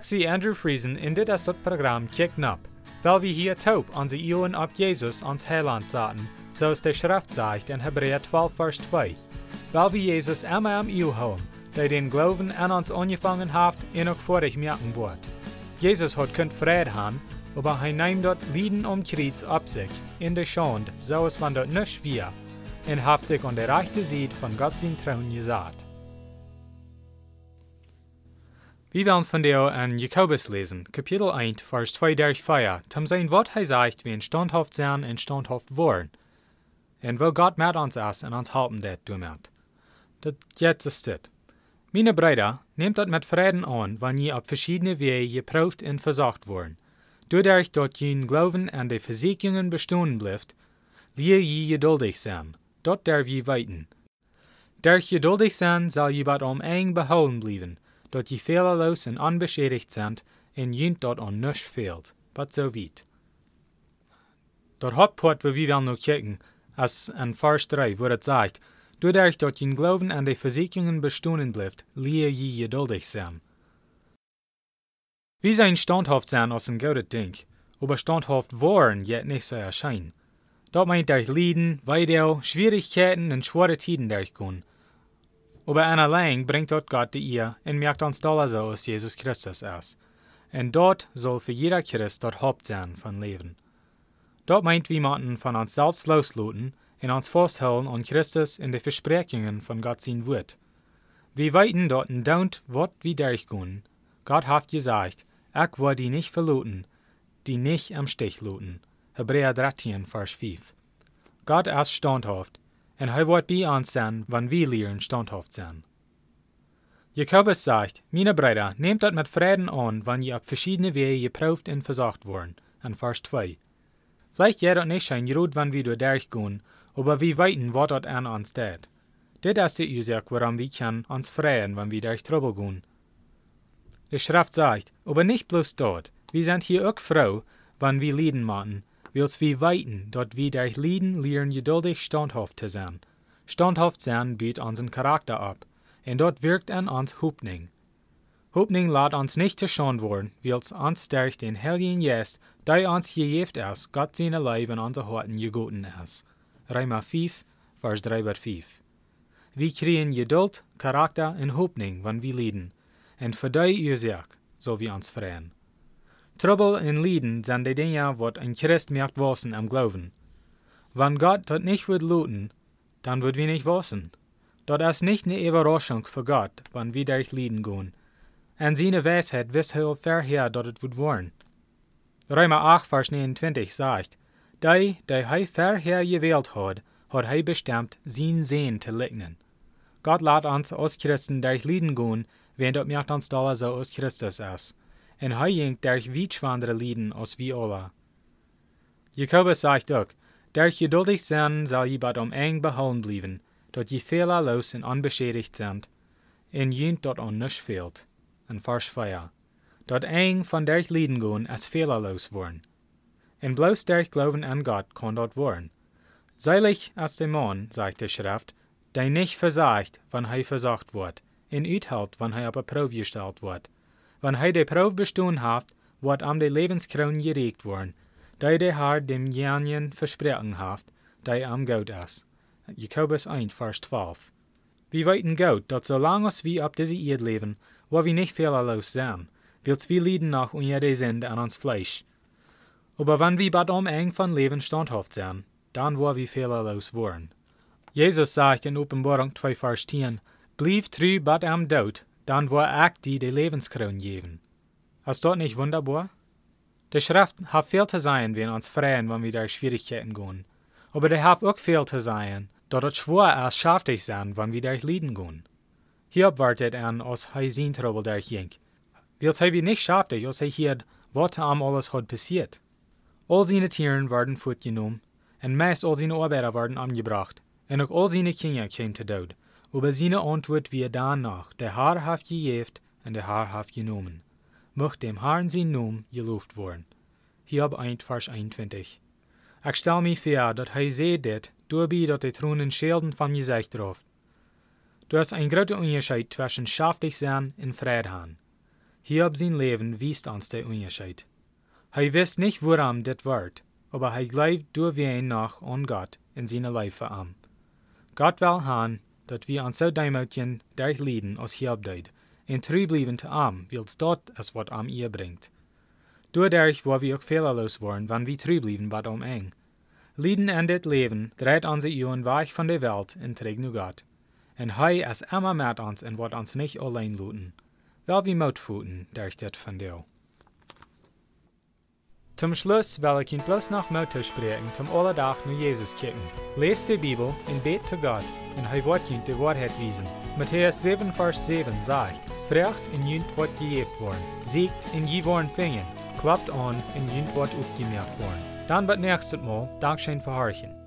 Zie Andrew Friesen in dit is dat programma Kick Up, weil wir hier taub onze Ohren op Jesus ans Heiland zaten, zoals de Schrift zegt in Hebräer 12 vers 2. Weil wir Jesus immer am Iel houden, der den Glauben an uns angefangen hat en ook vorig merken wordt. Jesus hat kunt vrede haben, aber hij neemt dat Lieden om Kreuz op zich, in de Schande, zoals van dat nicht wir, en heeft zich an der rechten Seite von Gott sein Thron gesagt. Wir werden von der an Jakobus lesen, Kapitel 1, Vers 2 durch 4, zum sein Wort sagt, wie ein standhaft sein und standhaft worden. Und wo Gott mit uns ist und uns halten det damit. Das jetzt ist das. Meine Brüder, nehmt das mit Frieden an, wenn ihr auf verschiedene Wege geprüft und versorgt worden. Dadurch, dass ihr Glauben an die Versicherungen bestehen bleibt, wir je geduldig sein. Dort der wir weiten. Durch geduldig sein soll je bad om eng behouden bleiben, dat je fehlerlos en onbeschädigt sind, en jint dat on nisch fehlt, but so weit. Dat Hauptport, wo wir wollen noch kicken, als in Vers 3, wo es sagt, dadurch, dass je Glauben an die Versicherungen bestehen bleibt, liehe je geduldig sein. Wir sein standhaft sein aus ein gutes Ding, aber standhaft waren jet nicht so erscheinen. Dat meint durch Lieden, Weidel, Schwierigkeiten und schwere Tiden durchgehen. Aber an allein bringt dort Gott die ihr und merkt uns so aus Jesus Christus aus. Und dort soll für jeder Christ dort Haupt sein von Leben. Dort meint wir müssen von uns selbst losluten und uns festhalten an Christus in die Versprechungen von Gott sein Wort. Wir weiten dort ein Daunt, Wort wie durchgehen. Gott hat gesagt, ich will die nicht verluten, die nicht am Stich luten. Hebräer 13, Vers 5. Gott ist standhaft, und er wird bei uns sein, wenn wir lernen standhaft sein. Jakobus sagt, meine Brüder, nehmt das mit Frieden an, wenn ihr auf verschiedene Wege geprüft und versorgt worden, in Vers 2. Vielleicht jeder nicht schein gut, wenn wir durchgehen, aber wir weiten, was dort an uns steht. Das ist die Ursache, warum wir können uns freuen, wenn wir durch Trouble gehen. Die Schrift sagt, aber nicht bloß dort, wir sind hier auch froh, wenn wir Lieden machen, wils wir weiten, dort wir durch Lieden lernen geduldig standhaft zu sein. Standhaft sein bietet unseren Charakter ab, und dort wirkt an uns Hoffnung. Hoffnung lässt uns nicht zu schon worden, wils uns durch den Heiligen Geist, der uns gegeben ist, Gott seine Leben in unser Herzen gegoten ist. Römer 5, Vers 3 bis 5. Wir kriegen Geduld, Charakter und Hoffnung, wenn wir lieden, und für die Ursache soll wir uns freuen. Trouble en Lieden sind die Dinge, wat ein Christ merkt wissen am Glauben. Wenn Gott das nicht wird luten, dann wird wir nicht wissen. Das ist nicht eine Überraschung für Gott, wenn wir durch Lieden gehen. Und seine Weisheit wisst er vorher, dass es wird worden. Römer 8, Vers 29 sagt, Die, die er vorher gewählt hat, hat er bestimmt, sein Sehen zu legnen. Gott lässt uns als Christen durch Lieden gehen, wenn das merkt uns da so aus Christus ist en hij jinkt durch wietschwandere Lieden aus wie alle. Jakobus sagt auch, durch geduldig sein soll je bad om eng behouden blijven, dat je fehlerlos en unbeschädigt sind, en jint dat on nisch fehlt. En Vers 4. Dat eng von durch Lieden gehen als fehlerlos worden. En bloß durch Glauben an Gott kann dort worden. Seilig als der Mann, sagt die Schrift, der nicht versagt, wann er versagt wird, en uithält, wann er auf Probe gestellt wird. Wann hij de proef bestehen haft, wordt am de levenskroon geregt worden, die de Herr dem Janien versprochen haft, die am Goud is. Jakobus 1, Vers 12. Wir weiten Gott, dat solange wir auf diese Erde leben, wo wir nicht fehlerlos sein, wils wir lieden nach unter der Sünde an uns Fleisch. Aber wenn wir bad um eng von Leben standhaft sein, dann wo wir fehlerlos worden. Jesus sagt in Offenbarung 2, Vers 10, Blieb trü bad am Tod, dann war ich die die Lebenskroon geben. Ist dort nicht wunderbar? Die Schrift hat viel zu sein, wenn uns freuen, wenn wir durch Schwierigkeiten gehen. Aber die hat auch viel zu sein, dort es schwer ist, schaftig sein, wenn wir durch Lieden gehen. Hier wartet an, aus Heisin Trouble durch Jink. Wils hij wir nicht schaftig, als hij hier wat am alles hat passiert. All seine Tieren werden fortgenommen, und meist all seine Arbeiter werden angebracht, und auch all seine Kinder kamen zu Tod. Aber seine Antwort wir danach, der Herr hat gejeft und der Herr hat genommen. Möcht dem Herrn sein Namen gelobt worden. Hiob 1, Vers 21. Ich stell mich vor, dass er seht det, dabei, dass die Thronen Schilden von Gesicht drauf. Du hast ein großer Unterschied zwischen schaftig sein und Frieden haben. Hiob zijn leven wiest ons de onderscheid. Hij wist niet waarom dit werd, aber hij gleibt door wie nog aan God in zijn leven am. God wil han dat we ons zo duimutjen derg lieden als Hiob deed, en trouw blijven te am, wils dat is wat am ihr brengt. Doorderg waar we ook fehlerloos worden, wanneer we trouw blijven wat om eng. Lieden in dit leven draait onze eeuwen weg van de welt en terug naar God. En hij is immer met ons en wordt ons niet alleen laten. Wel wie moutvoeten, durch dit van deel. Zum Schluss wil ik Ihnen bloß noch Mut spreken zum Alledag naar Jezus kijken. Lees de Bibel en bet zu Gott, en hij wordt Ihnen de waarheid wiesen. Matthäus 7, Vers 7 sagt, Vraagt en Jünt wordt gegeven worden, siegt en je worden vingen, klappt an en Jünt wordt opgemerkt worden. Dan wird nächstes Mal Dankschein verharchen.